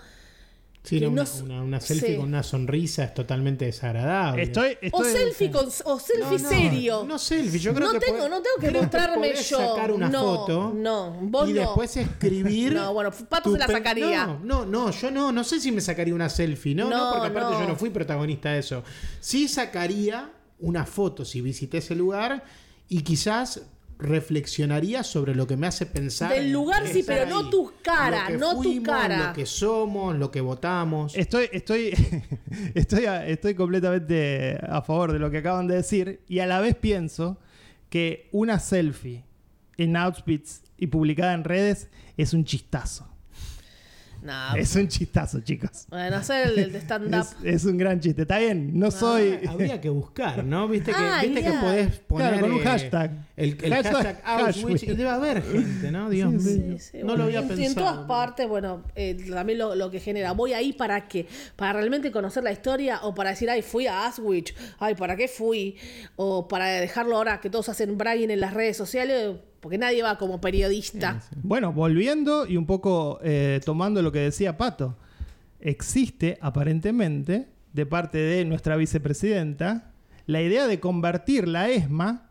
Sí, Que no, no una, s- una- una selfie sí. con una sonrisa es totalmente desagradable. Estoy, O selfie, con, o selfie No, no, serio. No selfie, yo creo no que tengo, no tengo que mostrarme yo. sacar una no, foto No, vos y no. después escribir. *laughs* No, bueno, Pato se la sacaría. No, no, no, yo no, no sé si me sacaría una selfie, no, no, No, porque aparte no. yo no fui protagonista de eso. Sí sacaría una foto si visité ese lugar y quizás reflexionaría sobre lo que me hace pensar. Del lugar sí, pero no tu cara, Lo que no tu cara. Lo que somos, lo que votamos. Estoy, estoy, *laughs* estoy, a- estoy completamente a favor de lo que acaban de decir y a la vez pienso que una selfie en Auschwitz y publicada en redes es un chistazo. No, Es un chistazo, chicos. bueno, hacer el, el de stand-up. *laughs* Es, es un gran chiste. Está bien, no soy... Ah, *laughs* Habría que buscar, ¿no? Viste que, Ah, viste que podés poner. Claro, con un eh, hashtag. El, el Hashtag hashtag, Auschwitz. Y debe haber gente, ¿no? Dios mío. Sí, sí, no bueno, lo había en- pensado. y en todas partes, bueno, eh, también lo, lo que genera. ¿Voy ahí para qué? ¿Para realmente conocer la historia? ¿O para decir, ay, fui a Auschwitz? Ay, ¿para qué fui? ¿O para dejarlo ahora que todos hacen bragging en las redes sociales? Porque nadie va como periodista. Bueno, volviendo y un poco eh, tomando lo que decía Pato. Existe aparentemente, de parte de nuestra vicepresidenta, la idea de convertir la ESMA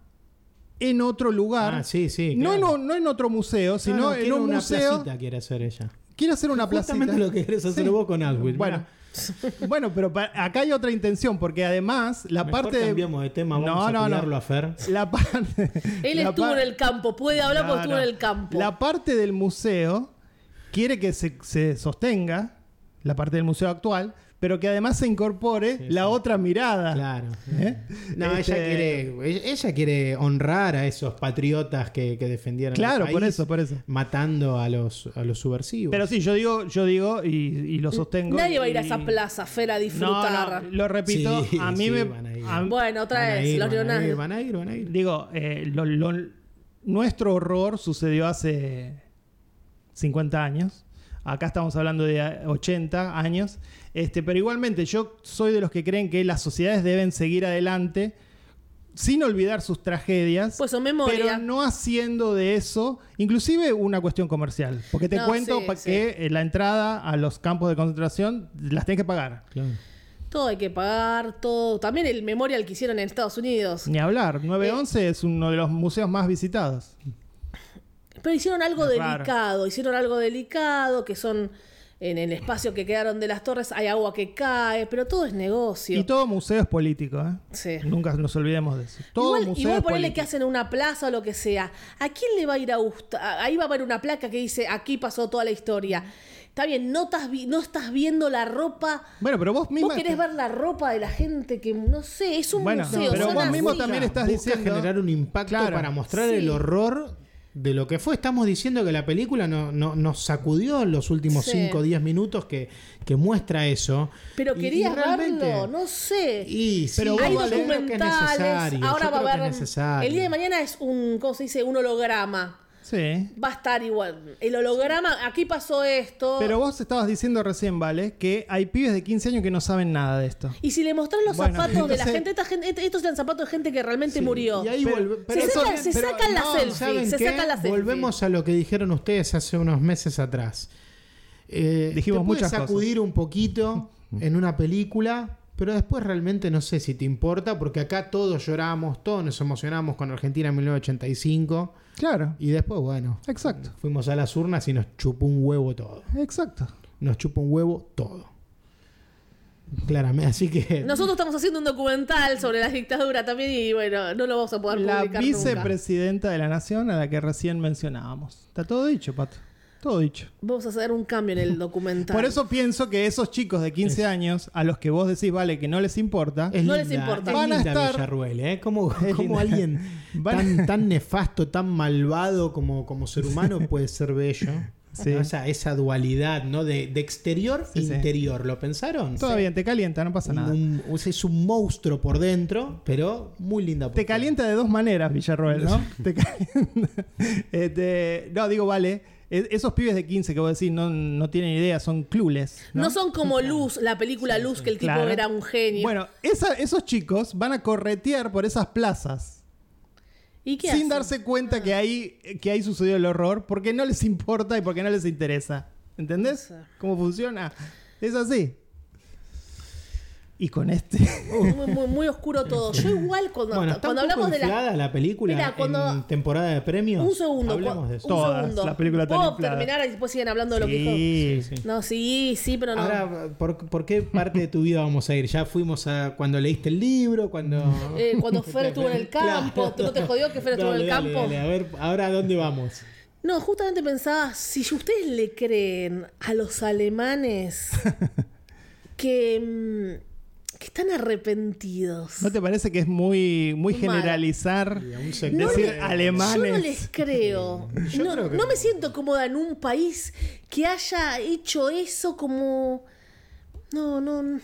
en otro lugar. Ah, sí, sí. no, claro. en, no en otro museo, No, sino no, en un una museo. placita quiere hacer ella. Quiere hacer una Justamente placita. lo que querés hacer Sí. vos con. Bueno, *laughs* bueno, pero acá hay otra intención, porque además la Mejor parte de. cambiamos de tema, vamos No, a no, no. a Fer. La parte. Él la estuvo par- en el campo, puede hablar No, porque estuvo no. en el campo. La parte del museo quiere que se, se sostenga, la parte del museo actual, pero que además se incorpore Sí, la sí. otra mirada. Claro. ¿Eh? No, Este, ella quiere, ella- quiere honrar a esos patriotas que, que defendieron el Claro, por país, eso, por eso. matando a los, a los subversivos. Pero sí, yo digo, yo digo y, y lo sostengo. Nadie va a ir a esa plaza, Fer, a No, disfrutar. no, lo repito, Sí, a mí sí, me. van a ir. a- Bueno, otra van vez, ir, los van a ir, leonardos. van a ir, van a ir. Digo, eh, lo- lo- nuestro horror sucedió hace 50 años. Acá estamos hablando de 80 años. Este, pero igualmente, yo soy de los que creen que las sociedades deben seguir adelante sin olvidar sus tragedias. Pues son memoria. Pero no haciendo de eso, inclusive una cuestión comercial. Porque te No, cuento sí, que eh, la entrada a los campos de concentración las tenés que pagar. Claro. Todo hay que pagar, todo. También el memorial que hicieron en Estados Unidos. Ni hablar. Eh. 911 es uno de los museos más visitados. Pero hicieron algo Es raro. delicado, hicieron algo delicado, que son en el espacio que quedaron de las torres hay agua que cae, pero todo es negocio. Y todo museo es político, ¿eh? Sí. Nunca nos olvidemos de eso. Todo igual, museo igual ponerle que hacen en una plaza o lo que sea. ¿A quién le va a ir a gustar? Ahí va a haber una placa que dice aquí pasó toda la historia. Está bien, no estás, vi- no estás viendo la ropa. Bueno, pero vos misma... Vos querés ver la ropa de la gente que, no sé, es un Bueno, museo. pero son vos así. mismo también estás Busca diciendo- generar un impacto Claro. para mostrar Sí. el horror de lo que fue. Estamos diciendo que la película no, no- nos sacudió en los últimos Sí. 5 o 10 minutos que, que muestra eso. Pero Y- querías verlo, no sé. Y sí, Pero Hay yo creo que es documentales, necesario, ahora va a haber. El día de mañana es un, ¿cómo se dice? Un holograma. Sí. Va a estar igual. El holograma, aquí pasó esto. Pero vos estabas diciendo recién, ¿vale? Que hay pibes de 15 años que no saben nada de esto. Y si le mostrás los Bueno, zapatos de la gente, esta gente, estos eran zapatos de gente que realmente murió. Y ahí Pero- volve- se eso- sacan, se pero sacan la no, selfie. ¿saben Se qué? sacan la selfie. Volvemos a lo que dijeron ustedes hace unos meses atrás. Eh, Dijimos te muchas sacudir un poquito *laughs* en una película, pero después realmente no sé si te importa, porque acá todos lloramos, todos nos emocionamos con Argentina en 1985, Claro. y después, bueno, Exacto. fuimos a las urnas y nos chupó un huevo todo. Exacto. Nos chupó un huevo todo. Claramente, así que... Nosotros estamos haciendo un documental sobre la dictadura también y bueno, no lo vamos a poder La publicar nunca. vicepresidenta de la nación a la que recién mencionábamos. Está todo dicho, Pato. Todo dicho. Vamos a hacer un cambio en el *laughs* documental. Por eso pienso que esos chicos de 15 años, a los que vos decís, vale, que no les importa, Es No linda, les importa. es Van a linda estar- Villarruel, ¿eh? Como, *laughs* Es como linda. alguien *laughs* Van- tan, tan nefasto, tan malvado como, como ser humano puede ser bello. Sí. ¿No? Esa, esa dualidad, ¿no? De, de exterior e Sí, sí. interior. ¿Lo pensaron? todo bien, te calienta, no pasa Un- nada. un- sea, es un monstruo por dentro, pero muy linda por Te calienta de dos maneras, Villarroel, ¿no? Te calienta. Este, no, digo, vale. Esos pibes de 15 que vos decís no, no tienen idea, son clules. No, ¿no? son como Luz, la película Luz, que el tipo Claro. era un genio. Bueno, esa- esos chicos van a corretear por esas plazas ¿Y qué sin hacen? darse cuenta que ahí, que ahí sucedió el horror porque no les importa y porque no les interesa. ¿Entendés? ¿Cómo funciona? Es así. Y con este. Muy, muy, muy oscuro todo. Yo igual cuando, Bueno, está cuando un poco hablamos de la... película Mira, cuando- en temporada de premios. Un segundo. Hablemos cu- de eso. Un Todas, segundo. la película ¿Puedo terminar y después siguen hablando de lo que dijo? Sí. Sí, sí. No, sí, sí, pero no. Ahora, ¿por, por qué parte de tu vida vamos a ir? ¿Ya fuimos a cuando leíste el libro? Cuando, Eh, cuando *laughs* Fer estuvo en el campo, ¿no te jodió que Fer estuvo en el Dale, campo? dale. A ver, ahora ¿a dónde vamos? No, justamente pensaba, si ustedes le creen a los alemanes *laughs* que, mm, que están arrepentidos. ¿No te parece que es muy, muy Mal. generalizar Y decir de- alemanes? Yo no les creo. Yo no, creo que no me siento cómoda en un país que haya hecho eso como... No, no...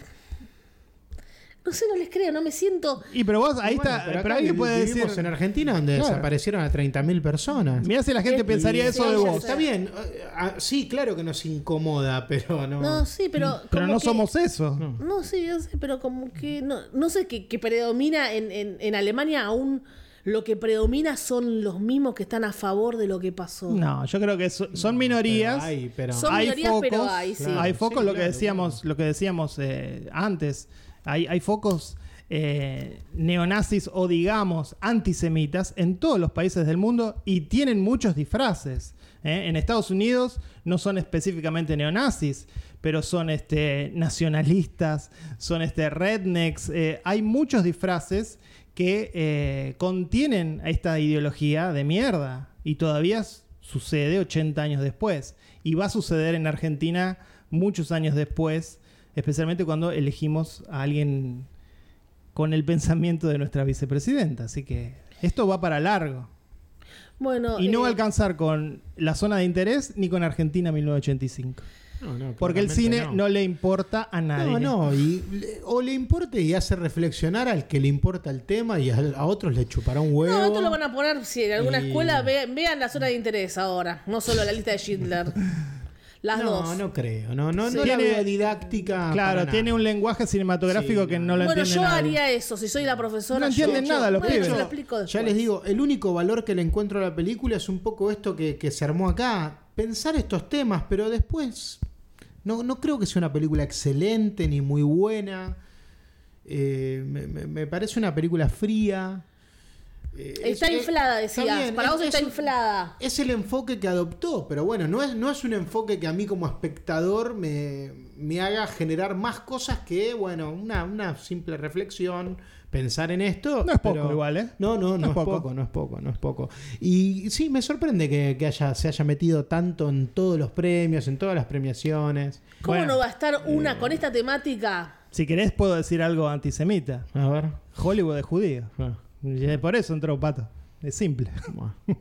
No sé, no les creo, no me siento... Y pero vos, ahí Bueno, está. Pero, alguien puede decir. en Argentina donde Claro. desaparecieron a 30.000 personas. Mirá si la gente pensaría eso de vos. Está bien. eh, ah, Sí, claro que nos incomoda, pero no. No, sí, pero... Pero como no que- somos eso. No. No, sí, yo sé, pero como que no, no sé qué que predomina en, en, en Alemania aún lo que predomina son los mismos que están a favor de lo que pasó. No, yo creo que so- son minorías. Pero hay, pero- Son hay minorías, focos, pero hay, sí. Claro. hay focos, Sí, lo que claro, decíamos, lo que decíamos eh, antes. Hay, focos eh, neonazis o digamos antisemitas en todos los países del mundo y tienen muchos disfraces. ¿eh? En Estados Unidos no son específicamente neonazis, pero son este, nacionalistas, son este, rednecks. eh, hay muchos disfraces que contienen a esta ideología de mierda y todavía sucede 80 años después y va a suceder en Argentina muchos años después, especialmente cuando elegimos a alguien con el pensamiento de nuestra vicepresidenta. Así que esto va para largo. Bueno, Y no va a eh, alcanzar con la zona de interés ni con Argentina 1985. No, no, Porque el cine no. le importa a nadie. No, no, y le- o le importa y hace reflexionar al que le importa el tema y a, a otros le chupará un huevo. no, esto lo van a poner, si en alguna Y- escuela, ve- vean la zona de interés ahora, no solo la lista de Schindler. *laughs* Las no, dos. no creo, no, no, Sí. no la Tiene- veo didáctica. Claro, tiene nada. un lenguaje cinematográfico Sí, que no. lo bueno, entiende yo nadie. haría eso, si soy la profesora. No yo- entienden yo- nada los bueno, pibes. yo lo Yo- explico Ya les digo, el único valor que le encuentro a la película es un poco esto que, que se armó acá. Pensar estos temas, pero después no, no creo que sea una película excelente ni muy buena. Eh, me, me- me parece una película fría. Eh, Está es- inflada, decías. Para es- vos es está inflada. Es el enfoque que adoptó, pero bueno, no es, no es un enfoque que a mí como espectador me, me haga generar más cosas que, bueno, una, una simple reflexión, pensar en esto. No es poco pero- igual, ¿eh? No, no, no, No es es poco. poco. no es poco, no es poco. Y sí, me sorprende que, que haya, se haya metido tanto en todos los premios, en todas las premiaciones. ¿Cómo Bueno, no va a estar una con esta temática? Si querés, puedo decir algo antisemita. A ver. Hollywood es judío. Ah, Y Por eso entró pato. Es simple. bueno. *laughs*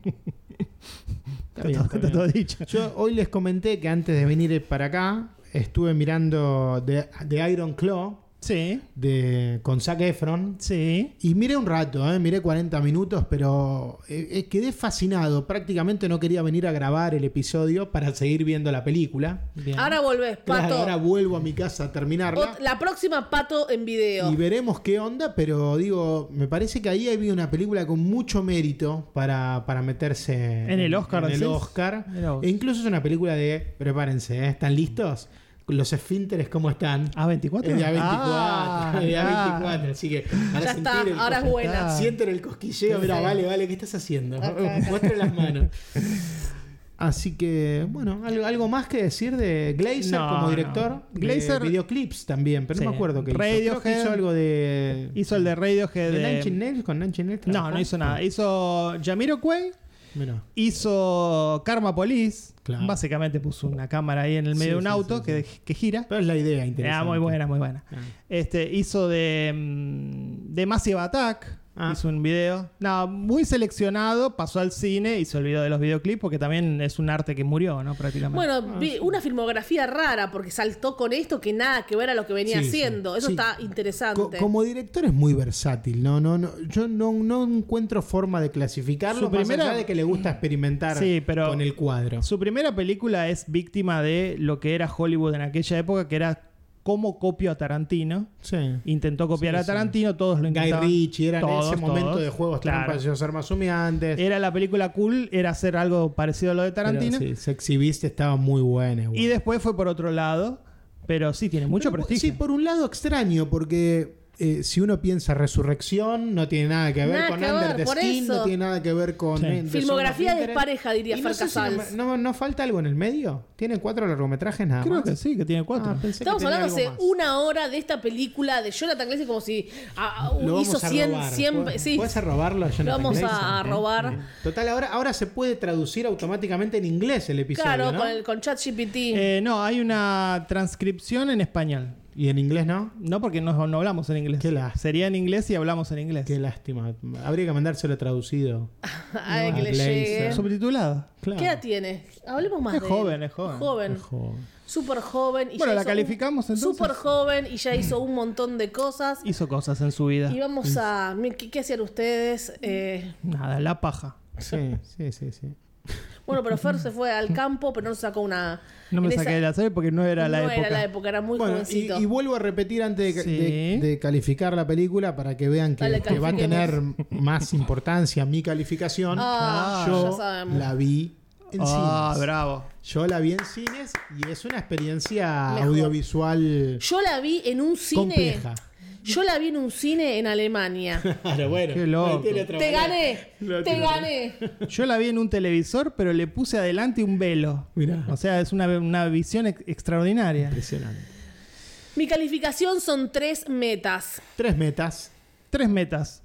Está bien, todo, está está bien. todo dicho. Yo hoy les comenté que antes de venir para acá estuve mirando The, The Iron Claw Sí, de, con Zac Efron. sí. Y miré un rato, ¿eh? miré 40 minutos, pero eh, eh, quedé fascinado. Prácticamente no quería venir a grabar el episodio para seguir viendo la película. Bien. Ahora volvés, Claro, Pato. ahora vuelvo a mi casa a terminarla. La próxima Pato en video. Y veremos qué onda, pero digo, me parece que ahí había una película con mucho mérito para, para meterse En el Oscar, En el. Oscar. E incluso es una película de, prepárense, ¿eh? ¿están listos? Los esfínteres, ¿cómo están? ¿A24? Es de A24, Ah, es de ya. A24, así que van Ya está, el ahora es buena. Sienten el cosquilleo, mira, vale, vale, ¿qué estás haciendo? Muestre las manos. *laughs* Así que, bueno, algo, algo más que decir de Glazer No, como no. director. Glazer- de videoclips también, pero Sí. no me acuerdo qué hizo. Creo que Radiohead. hizo algo de. Hizo el de Radiohead de de... Nails con Nails. No, no hizo nada. Hizo Jamiroquai, Hizo Karma Police. Claro. Básicamente puso una cámara ahí en el medio Sí, de un sí, auto sí, que, que gira. Pero es la idea interesante. Ah, muy buena, muy buena. Ah. Este, hizo de, mm, de Massive Attack. Ah. Hizo un video. No, muy seleccionado. Pasó al cine. Hizo el video de los videoclips. Porque también es un arte que murió, ¿no? Prácticamente. Bueno, vi una filmografía rara porque saltó con esto que nada que ver a lo que venía Sí, sí. haciendo. Eso Sí. está Co- interesante. como director es muy versátil, no, no, no, yo no, no encuentro forma de clasificarlo Su más primera- allá de que le gusta experimentar Sí, pero- con el cuadro. Su primera película es víctima de lo que era Hollywood en aquella época, que era cómo copio a Tarantino. Sí. Intentó copiar Sí, a sí. Tarantino, todos lo Guy intentaban. Ritchie era en ese momento todos. de juegos Claro. trampas y armas humeantes. Era la película cool, era hacer algo parecido a lo de Pero Tarantino. sí, Sexy Beast estaba muy buena. igual. Y después fue por otro lado, pero sí, tiene mucho Pero, prestigio. Sí, por un lado extraño, porque eh, si uno piensa Resurrección, no tiene nada que ver Nada con que Under ver, the Skin, eso. no tiene nada que ver con. Sí. eh, Filmografía diría no, sé si no, Casals. no, no falta algo en el medio? ¿Tiene cuatro largometrajes nada Creo más? que sí, que tiene cuatro. Ah, Estamos hablando hace una hora de esta película de Jonathan Glazer como si ah, ah, Lo hizo vamos a 100, robar. 100 ¿Puedes- sí. ¿Puedes robarlo a Jonathan Lo vamos a- Glazer? a robar. Total, ahora, ahora se puede traducir automáticamente en inglés el episodio, Claro, ¿no? con, el, con ChatGPT. Eh, no, hay una transcripción en español. Y en inglés no. No, porque no, no hablamos en inglés. Qué lástima. Sería en inglés y hablamos en inglés. Qué lástima. Habría que mandárselo traducido. *laughs* Ay, no, que le Glazer. llegue. Subtitulado. Claro. ¿Qué edad tiene? Hablemos más Es de joven, él. es joven. Joven. Qué joven. Súper joven. y Bueno, ya la calificamos, un- entonces. Súper joven y ya hizo un montón de cosas. Hizo cosas en su vida. Y vamos a. ¿Qué, qué hacían ustedes? Eh, Nada, la paja. Sí, sí, sí, sí. Bueno, pero Fer se fue al campo, pero no sacó una. No me saqué esa- de la serie porque no era la no época. era la época, era muy Bueno, y, jovencito. y vuelvo a repetir antes de, Sí. de- de calificar la película para que vean que, va a tener más importancia mi calificación. Ah, Yo ya sabemos. la vi en Ah, cines. bravo. Yo la vi en cines y es una experiencia Mejor. audiovisual Yo la vi en un cine. compleja. Yo la vi en un cine en Alemania. *laughs* Claro, bueno. Qué loco. te gané, No te gané. Yo la vi en un televisor, pero le puse adelante un velo. Mirá. O sea, es una, una visión ex- extraordinaria. Impresionante. Mi calificación son tres metas. Tres metas. Tres metas.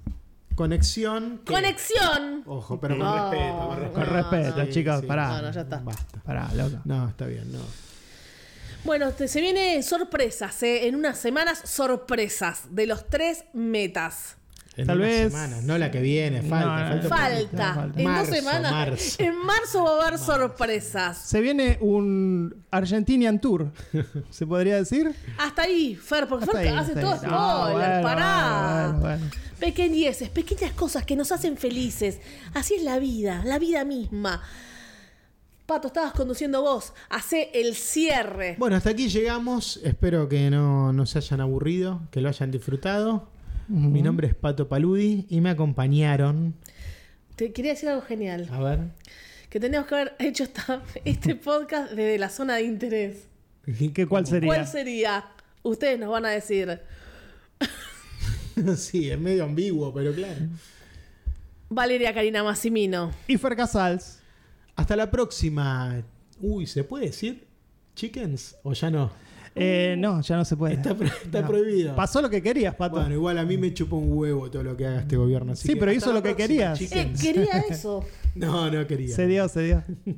Conexión. ¿qué? Conexión. Ojo, pero con No. respeto. Con Con respeto. respeto, sí, chicos, sí. pará. No, no, ya está. Basta. Pará, loco. No, está bien, no. Bueno, te- se vienen sorpresas, ¿eh? En unas semanas, sorpresas de los tres metas. En Tal vez- semanas, no la que viene, falta. No, falta Falta. falta. En Marzo, dos semanas. marzo. En marzo va a haber sorpresas. Se viene un Argentinian Tour, *laughs* ¿se podría decir? Hasta ahí, Fer, porque Hasta Fer ahí, hace todo spoiler. No, bueno, pará. bueno, bueno. Pequeñeces, pequeñas cosas que nos hacen felices. Así es la vida, la vida misma. Pato, estabas conduciendo vos. Hacé el cierre. Bueno, hasta aquí llegamos. Espero que no, no se hayan aburrido, que lo hayan disfrutado. Mi nombre es Pato Paludi y me acompañaron. Te quería decir algo genial. A ver. Que teníamos que haber hecho esta- este podcast desde la zona de interés. ¿Qué, ¿Cuál sería? ¿Cuál sería? Ustedes nos van a decir. *laughs* sí, es medio ambiguo, pero claro. Valeria Karina Massimino. Y Fer Casals. Hasta la próxima. Uy, ¿se puede decir chickens o ya no? Eh, no, ya no se puede. Está, pro- está No. prohibido. Pasó lo que querías, Pato. Bueno, igual a mí me chupa un huevo todo lo que haga este gobierno. así Sí, que pero hizo lo que próxima, querías. Eh, quería eso. *laughs* No, no quería. se dio, se dio. *laughs*